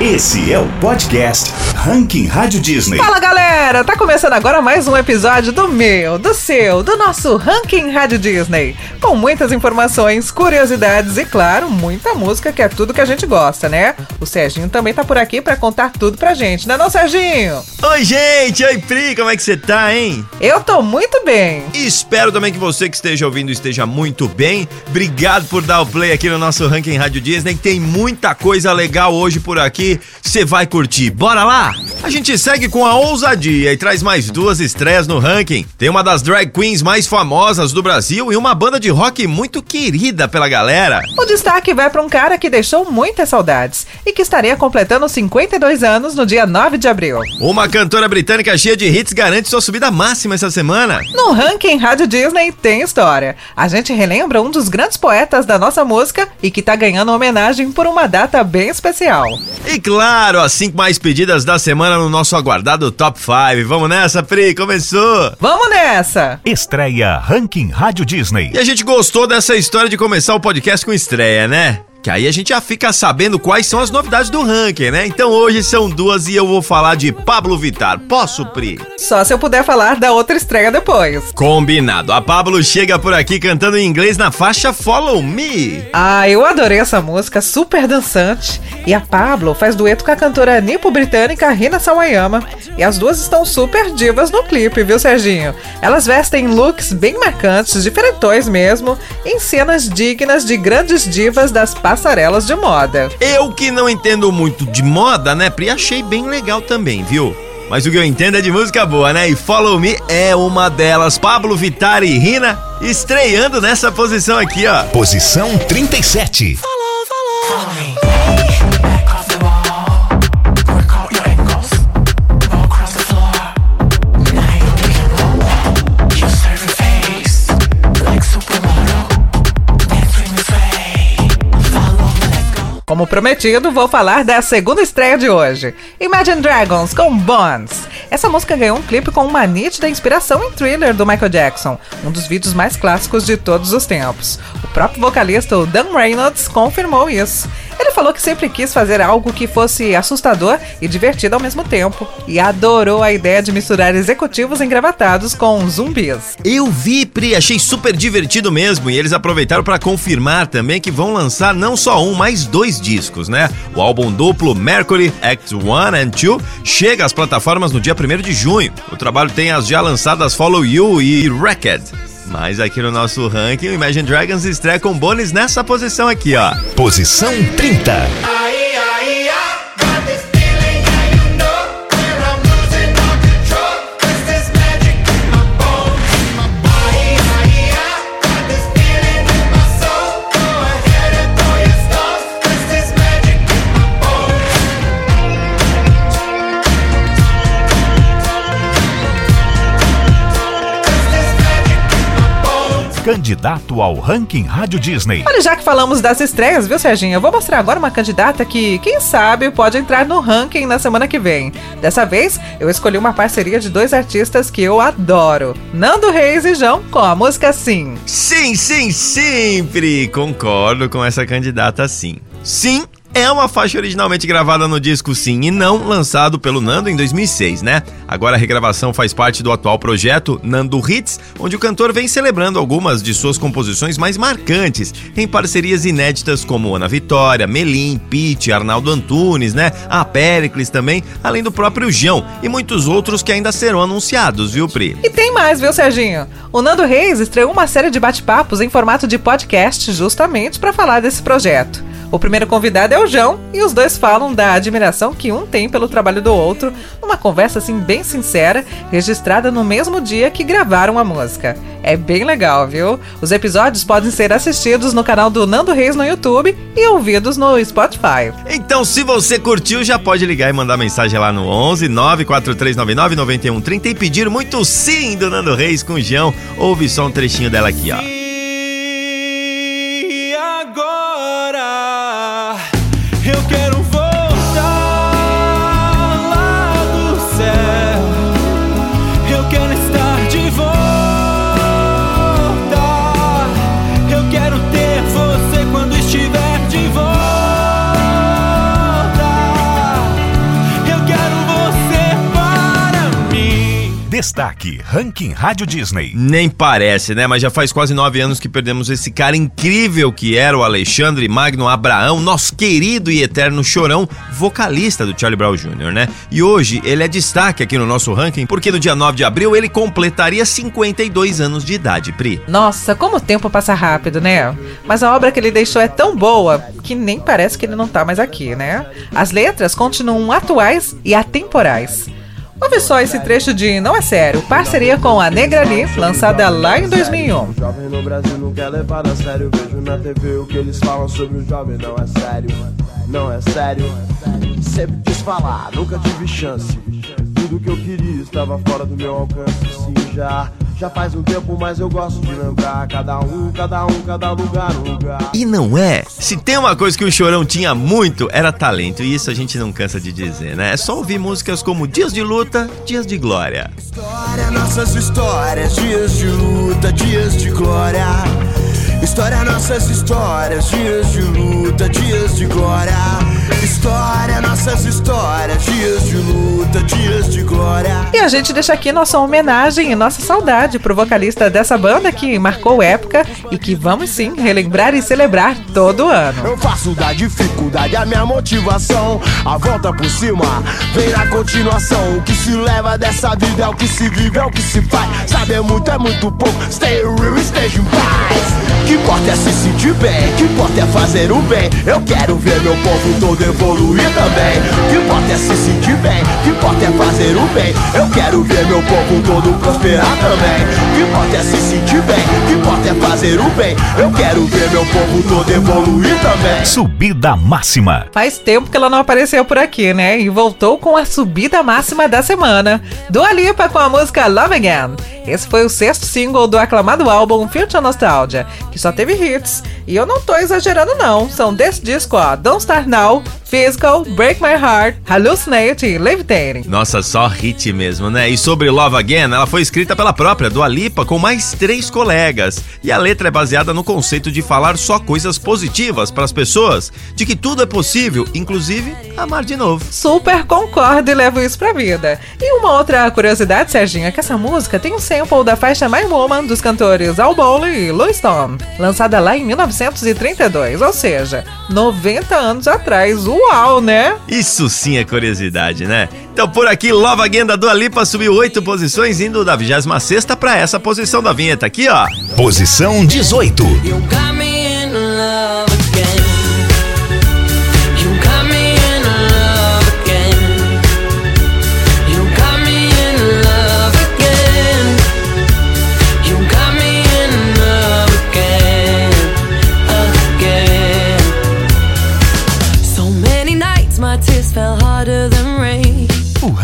Esse é o podcast Ranking Rádio Disney. Fala galera, tá começando agora mais um episódio do meu, do seu, do nosso Ranking Rádio Disney. Com muitas informações, curiosidades e, claro, muita música que é tudo que a gente gosta, né? O Serginho também tá por aqui para contar tudo pra gente, não é não, Serginho? Oi, gente! Oi, Pri, como é que você tá, hein? Eu tô muito bem. Espero também que você que esteja ouvindo esteja muito bem. Obrigado por dar o play aqui no nosso Ranking Rádio Disney. Tem muita coisa legal hoje por aqui. Você vai curtir. Bora lá? A gente segue com a ousadia e traz mais duas estreias no ranking. Tem uma das drag queens mais famosas do Brasil e uma banda de rock muito querida pela galera. O destaque vai para um cara que deixou muitas saudades e que estaria completando 52 anos no dia 9 de abril. Uma cantora britânica cheia de hits garante sua subida máxima essa semana. No ranking Rádio Disney tem história. A gente relembra um dos grandes poetas da nossa música e que tá ganhando homenagem por uma data bem especial. E claro, as cinco mais pedidas da semana no nosso aguardado Top 5. Vamos nessa, Pri? Começou! Vamos nessa! Estreia Ranking Rádio Disney. E a gente gostou dessa história de começar o podcast com estreia, né? Que aí a gente já fica sabendo quais são as novidades do ranking, né? Então hoje são duas e eu vou falar de Pablo Vittar. Posso, Pri? Só se eu puder falar da outra estreia depois. Combinado. A Pablo chega por aqui cantando em inglês na faixa Follow Me. Ah, eu adorei essa música, super dançante. E a Pablo faz dueto com a cantora nipo-britânica Rina Sawayama. E as duas estão super divas no clipe, viu, Serginho? Elas vestem looks bem marcantes, diferentões mesmo, em cenas dignas de grandes divas das passarelas de moda. Eu que não entendo muito de moda, né, Pri? Achei bem legal também, viu? Mas o que eu entendo é de música boa, né? E Follow Me é uma delas. Pablo Vittar e Rina estreando nessa posição aqui, ó. Posição 37. Follow. Como prometido, vou falar da segunda estreia de hoje: Imagine Dragons com Bones. Essa música ganhou um clipe com uma nítida inspiração em thriller do Michael Jackson, um dos vídeos mais clássicos de todos os tempos. O próprio vocalista, o Dan Reynolds, confirmou isso. Falou que sempre quis fazer algo que fosse assustador e divertido ao mesmo tempo, e adorou a ideia de misturar executivos engravatados com zumbis. Eu vi, Pri, achei super divertido mesmo. E eles aproveitaram para confirmar também que vão lançar não só um, mas dois discos, né? O álbum duplo Mercury Act 1 and 2 chega às plataformas no dia 1 de junho. O trabalho tem as já lançadas Follow You e Wrecked. Mas aqui no nosso ranking, o Imagine Dragons estreia com bônus nessa posição aqui, ó. Posição 30. Aí, Candidato ao Ranking Rádio Disney. Olha, já que falamos das estreias, viu, Serginho? Eu vou mostrar agora uma candidata que, quem sabe, pode entrar no ranking na semana que vem. Dessa vez, eu escolhi uma parceria de dois artistas que eu adoro: Nando Reis e João, com a música Sim. Sim, sim, sempre concordo com essa candidata sim. Sim, é uma faixa originalmente gravada no disco Sim e Não, lançado pelo Nando em 2006, né? Agora a regravação faz parte do atual projeto Nando Hits, onde o cantor vem celebrando algumas de suas composições mais marcantes, em parcerias inéditas como Ana Vitória, Melim, Pete, Arnaldo Antunes, né? A Pericles também, além do próprio João e muitos outros que ainda serão anunciados, viu, Pri? E tem mais, viu, Serginho? O Nando Reis estreou uma série de bate-papos em formato de podcast justamente para falar desse projeto. O primeiro convidado é o João e os dois falam da admiração que um tem pelo trabalho do outro, numa conversa assim bem sincera, registrada no mesmo dia que gravaram a música. É bem legal, viu? Os episódios podem ser assistidos no canal do Nando Reis no YouTube e ouvidos no Spotify. Então, se você curtiu, já pode ligar e mandar mensagem lá no 11 94399 9130 e pedir muito sim do Nando Reis com o João. Ouve só um trechinho dela aqui, ó. E agora Destaque Ranking Rádio Disney. Nem parece, né? Mas já faz quase nove anos que perdemos esse cara incrível que era o Alexandre Magno Abraão, nosso querido e eterno chorão, vocalista do Charlie Brown Jr., né? E hoje ele é destaque aqui no nosso ranking porque no dia 9 de abril ele completaria 52 anos de idade, Pri. Nossa, como o tempo passa rápido, né? Mas a obra que ele deixou é tão boa que nem parece que ele não tá mais aqui, né? As letras continuam atuais e atemporais. Ouve só esse trecho de Não é Sério, parceria com a Negra Lee, lançada lá em 2001. Jovem no Brasil não quer levar a sério. Vejo na TV o que eles falam sobre o jovem. Não é sério, não é sério. Sempre quis falar, nunca tive chance. Tudo que eu queria estava fora do meu alcance. Sim, já, já faz um tempo, mas eu gosto de lembrar. Cada um, cada um, cada lugar, um lugar. E não é? Se tem uma coisa que o Chorão tinha muito, era talento. E isso a gente não cansa de dizer, né? É só ouvir músicas como Dias de Luta, Dias de Glória. História, nossas histórias, dias de luta, dias de glória. História, nossas histórias, dias de luta, dias de glória. História, nossas histórias, dias de luta, dias de glória. E a gente deixa aqui nossa homenagem e nossa saudade pro vocalista dessa banda que marcou época e que vamos sim relembrar e celebrar todo ano. Eu faço da dificuldade a minha motivação. A volta por cima vem na continuação. O que se leva dessa vida é o que se vive, é o que se faz. Saber muito é muito pouco. Stay real, esteja em paz. Que importa é se sentir bem, que importa é fazer o bem. Eu quero ver meu povo todo evoluir também. Que importa é se sentir bem, que importa é fazer o bem. Eu quero ver meu povo todo prosperar também. Que importa é se sentir bem, que importa é fazer o bem. Eu quero ver meu povo todo evoluir também. Subida máxima. Faz tempo que ela não apareceu por aqui, né? E voltou com a subida máxima da semana. Dua Lipa com a música Love Again. Esse foi o sexto single do aclamado álbum Future Nostalgia, que só teve hits. E eu não tô exagerando não, são desse disco, ó, Don't Start Now, Physical, Break My Heart, Hallucinate e Levitating. Nossa, só hit mesmo, né? E sobre Love Again, ela foi escrita pela própria Dua Lipa com mais três colegas. E a letra é baseada no conceito de falar só coisas positivas para as pessoas, de que tudo é possível, inclusive amar de novo. Super concordo e levo isso pra vida. E uma outra curiosidade, Serginho, é que essa música tem um sample da faixa My Woman dos cantores Al Bowley e Louis Stone, lançada lá em 1932, ou seja, 90 anos atrás. Uau, né? Isso sim é curiosidade, né? Então por aqui, Love Again da Dua Lipa subiu oito posições, indo da 26 para essa posição da vinheta aqui, ó. Posição 18.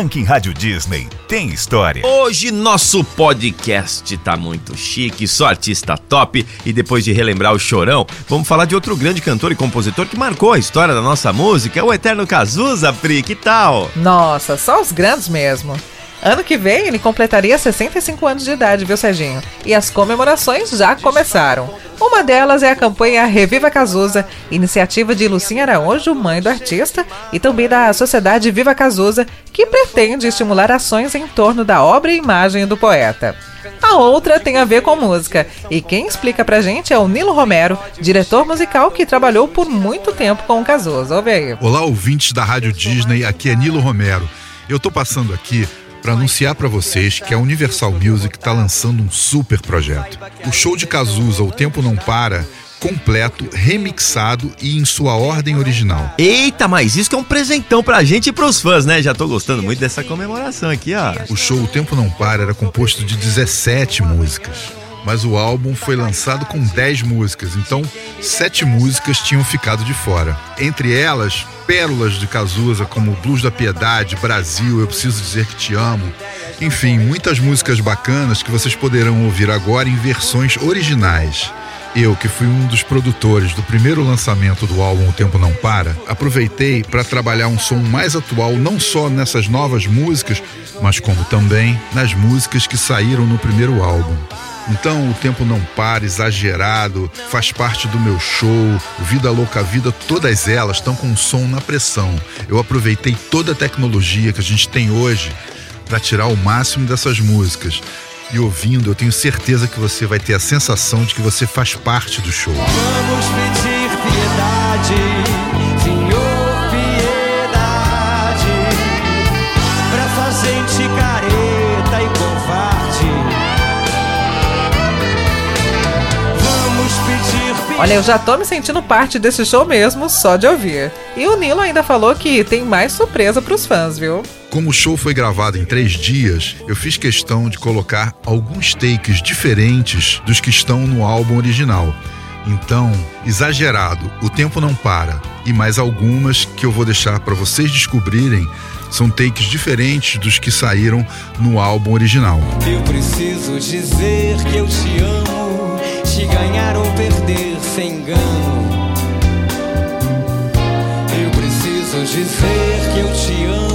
Ranking Rádio Disney tem história. Hoje nosso podcast tá muito chique, só artista top e depois de relembrar o Chorão, vamos falar de outro grande cantor e compositor que marcou a história da nossa música, o Eterno Cazuza, Pri, que tal? Nossa, só os grandes mesmo. Ano que vem ele completaria 65 anos de idade, viu, Serginho? E as comemorações já começaram. Uma delas é a campanha Reviva Cazuza, iniciativa de Lucinha Araújo, mãe do artista, e também da Sociedade Viva Cazuza, que pretende estimular ações em torno da obra e imagem do poeta. A outra tem a ver com música, e quem explica pra gente é o Nilo Romero, diretor musical que trabalhou por muito tempo com o Cazuza. Ouve aí. Olá, ouvintes da Rádio Disney, aqui é Nilo Romero. Eu tô passando aqui para anunciar para vocês que a Universal Music está lançando um super projeto. O show de Cazuza O Tempo Não Para, completo, remixado e em sua ordem original. Eita, mas isso que é um presentão pra gente e pros fãs, né? Já tô gostando muito dessa comemoração aqui, ó. O show O Tempo Não Para era composto de 17 músicas. Mas o álbum foi lançado com 10 músicas, então sete músicas tinham ficado de fora. Entre elas, pérolas de Cazuza como Blues da Piedade, Brasil, Eu Preciso Dizer Que Te Amo. Enfim, muitas músicas bacanas que vocês poderão ouvir agora em versões originais. Eu, que fui um dos produtores do primeiro lançamento do álbum O Tempo Não Para, aproveitei para trabalhar um som mais atual não só nessas novas músicas, mas como também nas músicas que saíram no primeiro álbum. Então, o tempo não para, exagerado, faz parte do meu show, Vida Louca Vida, todas elas estão com som na pressão. Eu aproveitei toda a tecnologia que a gente tem hoje para tirar o máximo dessas músicas. E ouvindo, eu tenho certeza que você vai ter a sensação de que você faz parte do show. Vamos pedir piedade, Olha, eu já tô me sentindo parte desse show mesmo, só de ouvir. E o Nilo ainda falou que tem mais surpresa pros fãs, viu? Como o show foi gravado em três dias, eu fiz questão de colocar alguns takes diferentes dos que estão no álbum original. Então, exagerado, o tempo não para. E mais algumas que eu vou deixar para vocês descobrirem são takes diferentes dos que saíram no álbum original. Eu preciso dizer que eu te amo, sem engano. Eu preciso dizer que eu te amo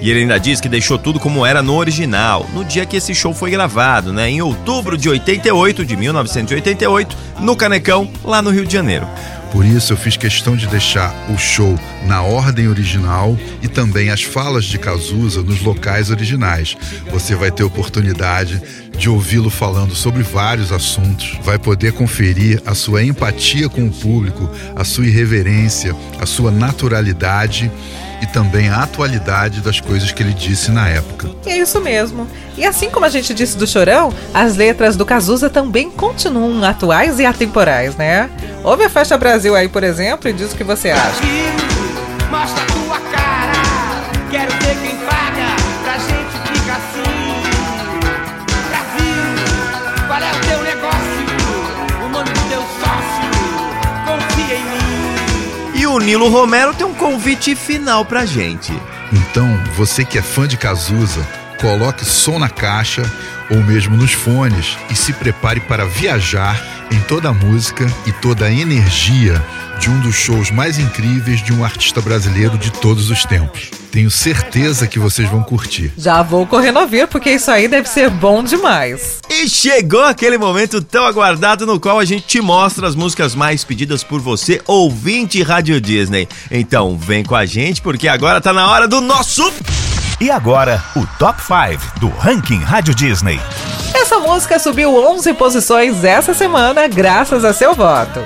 E ele ainda diz que deixou tudo como era no original, no dia que esse show foi gravado, né? Em outubro de 88, de 1988, no Canecão, lá no Rio de Janeiro. Por isso eu fiz questão de deixar o show na ordem original e também as falas de Cazuza nos locais originais. Você vai ter oportunidade de ouvi-lo falando sobre vários assuntos, vai poder conferir a sua empatia com o público, a sua irreverência, a sua naturalidade e também a atualidade das coisas que ele disse na época. E é isso mesmo. E assim como a gente disse do Chorão, as letras do Cazuza também continuam atuais e atemporais, né? Ouve a faixa Brasil aí, por exemplo, e diz o que você acha. Brasil, Nilo Romero tem um convite final pra gente. Então, você que é fã de Cazuza, coloque som na caixa ou mesmo nos fones e se prepare para viajar em toda a música e toda a energia de um dos shows mais incríveis de um artista brasileiro de todos os tempos. Tenho certeza que vocês vão curtir. Já vou correndo ouvir, porque isso aí deve ser bom demais. E chegou aquele momento tão aguardado no qual a gente te mostra as músicas mais pedidas por você, ouvinte Rádio Disney. Então vem com a gente porque agora tá na hora do nosso E agora, o Top 5 do Ranking Rádio Disney. Essa música subiu 11 posições essa semana, graças a seu voto.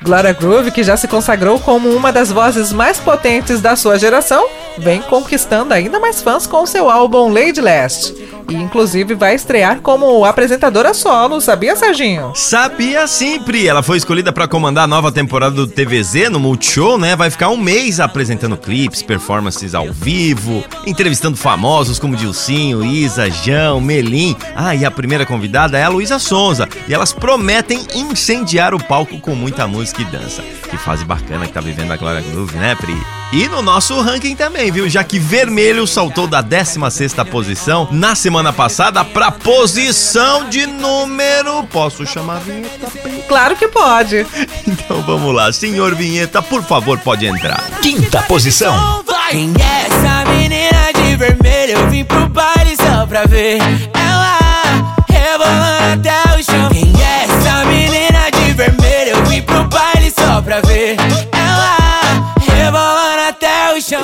Gloria Groove, que já se consagrou como uma das vozes mais potentes da sua geração, vem conquistando ainda mais fãs com seu álbum Lady Last. E inclusive vai estrear como apresentadora solo, sabia, Serginho? Sabia sempre! Ela foi escolhida para comandar a nova temporada do TVZ no Multishow, né? Vai ficar um mês apresentando clipes, performances ao vivo, entrevistando famosos como Dilcinho, Isa, Jão, Melim. Ah, e a primeira convidada é a Luísa Sonza. E elas prometem incendiar o palco com muita música e dança. Que fase bacana que tá vivendo a Glória Groove, né, Pri? E no nosso ranking também, viu? Já que Vermelho saltou da 16ª posição na semana passada pra posição de número... Posso chamar a vinheta? Claro que pode. Então vamos lá, senhor Vinheta, por favor, pode entrar. Quinta posição. Quem é essa menina de vermelho? Eu vim pro baile só pra ver ela rebolando até o chão.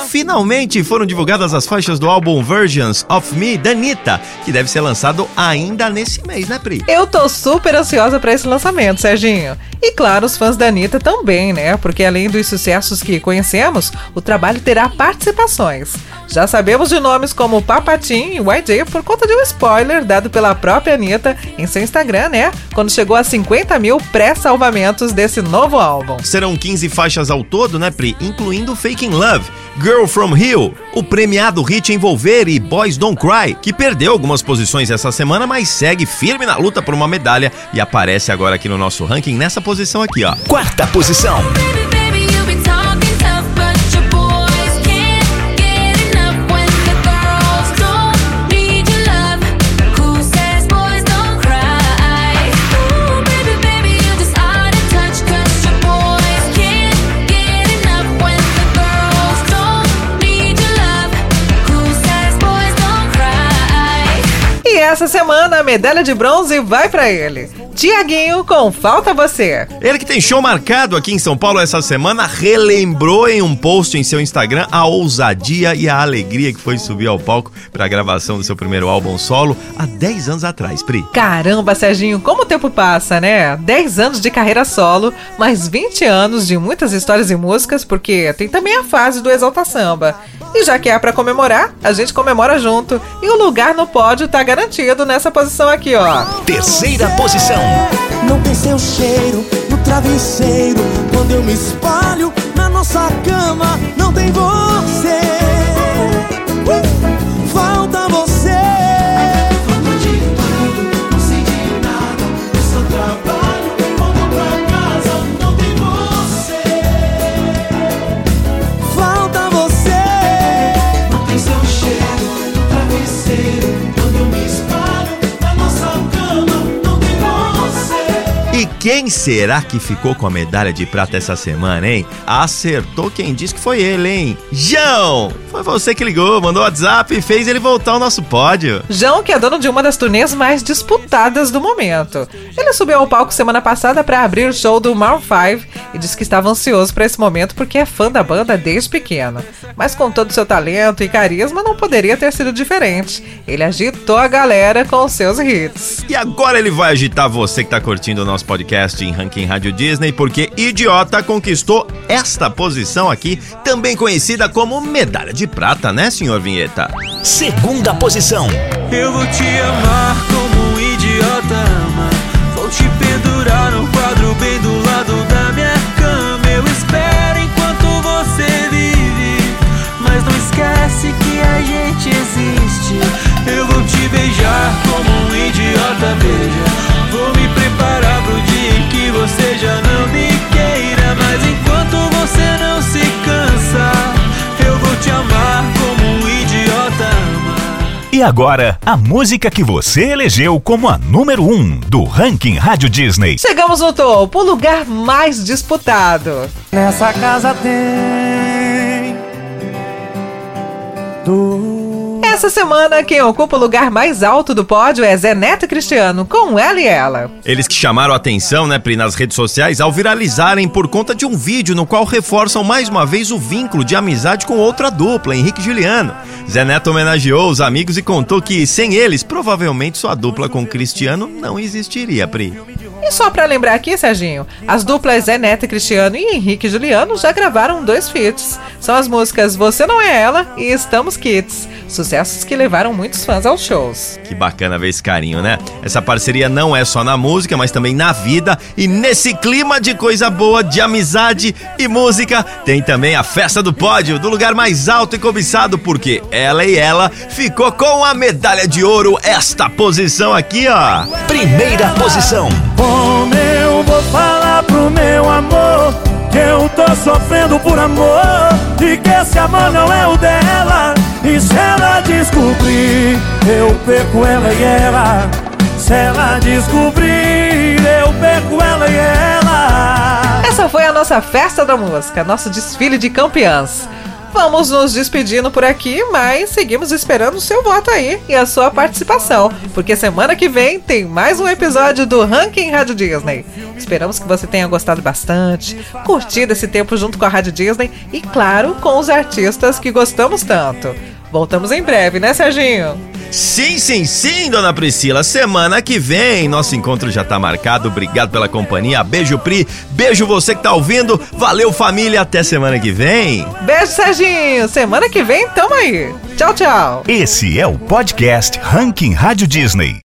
Finalmente foram divulgadas as faixas do álbum Versions of Me da Anitta, que deve ser lançado ainda nesse mês, né, Pri? Eu tô super ansiosa pra esse lançamento, Serginho. E claro, os fãs da Anitta também, né? Porque além dos sucessos que conhecemos, o trabalho terá participações. Já sabemos de nomes como Papatim e YG por conta de um spoiler dado pela própria Anitta em seu Instagram, né? Quando chegou a 50 mil pré-salvamentos desse novo álbum. Serão 15 faixas ao todo, né, Pri? Incluindo Faking Love, Girl From Hill, o premiado hit Envolver e Boys Don't Cry, que perdeu algumas posições essa semana, mas segue firme na luta por uma medalha e aparece agora aqui no nosso ranking nessa posição aqui, ó. Quarta posição. Essa semana a medalha de bronze vai pra ele. Tiaguinho com Falta Você. Ele que tem show marcado aqui em São Paulo essa semana, relembrou em um post em seu Instagram a ousadia e a alegria que foi subir ao palco para a gravação do seu primeiro álbum solo há 10 anos atrás, Pri. Caramba, Serginho, como o tempo passa, né? 10 anos de carreira solo, mais 20 anos de muitas histórias e músicas, porque tem também a fase do Exalta Samba. E já que é pra comemorar, a gente comemora junto. E o lugar no pódio tá garantido nessa posição aqui, ó. Terceira posição. Não tem seu cheiro no travesseiro. Quando eu me espalho quem será que ficou com a medalha de prata essa semana, hein? Acertou quem disse que foi ele, hein? João! Foi você que ligou, mandou WhatsApp e fez ele voltar ao nosso pódio. João, que é dono de uma das turnês mais disputadas do momento. Ele subiu ao palco semana passada para abrir o show do Maroon 5 e disse que estava ansioso para esse momento porque é fã da banda desde pequeno. Mas com todo o seu talento e carisma, não poderia ter sido diferente. Ele agitou a galera com seus hits. E agora ele vai agitar você que tá curtindo o nosso podcast em Ranking Rádio Disney, porque Idiota conquistou esta posição aqui, também conhecida como medalha de prata, né, senhor Vinheta? Segunda posição. Eu vou te amar como um idiota ama. Vou te pendurar no quadro bem do E agora, a música que você elegeu como a número 1 um do Ranking Rádio Disney. Chegamos no topo, o lugar mais disputado. Nessa casa tem do Essa semana, quem ocupa o lugar mais alto do pódio é Zé Neto Cristiano, com ela e ela. Eles que chamaram a atenção, né, Pri, nas redes sociais ao viralizarem por conta de um vídeo no qual reforçam mais uma vez o vínculo de amizade com outra dupla, Henrique e Juliano. Zé Neto homenageou os amigos e contou que, sem eles, provavelmente sua dupla com Cristiano não existiria, Pri. E só pra lembrar aqui, Serginho, as duplas Zé Neto e Cristiano e Henrique e Juliano já gravaram dois feats. São as músicas Você Não É Ela e Estamos Kids. Sucessos que levaram muitos fãs aos shows. Que bacana ver esse carinho, né? Essa parceria não é só na música, mas também na vida. E nesse clima de coisa boa, de amizade e música, tem também a festa do pódio, do lugar mais alto e cobiçado, porque ela e ela ficou com a medalha de ouro, esta posição aqui, ó. Primeira posição. Como eu vou falar pro meu amor que eu tô sofrendo por amor e que esse amor não é o dela? E se ela descobrir, eu perco ela e ela. Se ela descobrir, eu perco ela e ela. Essa foi a nossa festa da música, nosso desfile de campeãs. Vamos nos despedindo por aqui, mas seguimos esperando o seu voto aí e a sua participação, porque semana que vem tem mais um episódio do Ranking Rádio Disney. Esperamos que você tenha gostado bastante, curtido esse tempo junto com a Rádio Disney e, claro, com os artistas que gostamos tanto. Voltamos em breve, né, Serginho? Sim, sim, sim, dona Priscila. Semana que vem, nosso encontro já tá marcado. Obrigado pela companhia. Beijo, Pri. Beijo você que tá ouvindo. Valeu, família. Até semana que vem. Beijo, Serginho! Semana que vem, tamo aí! Tchau, tchau! Esse é o podcast Ranking Rádio Disney.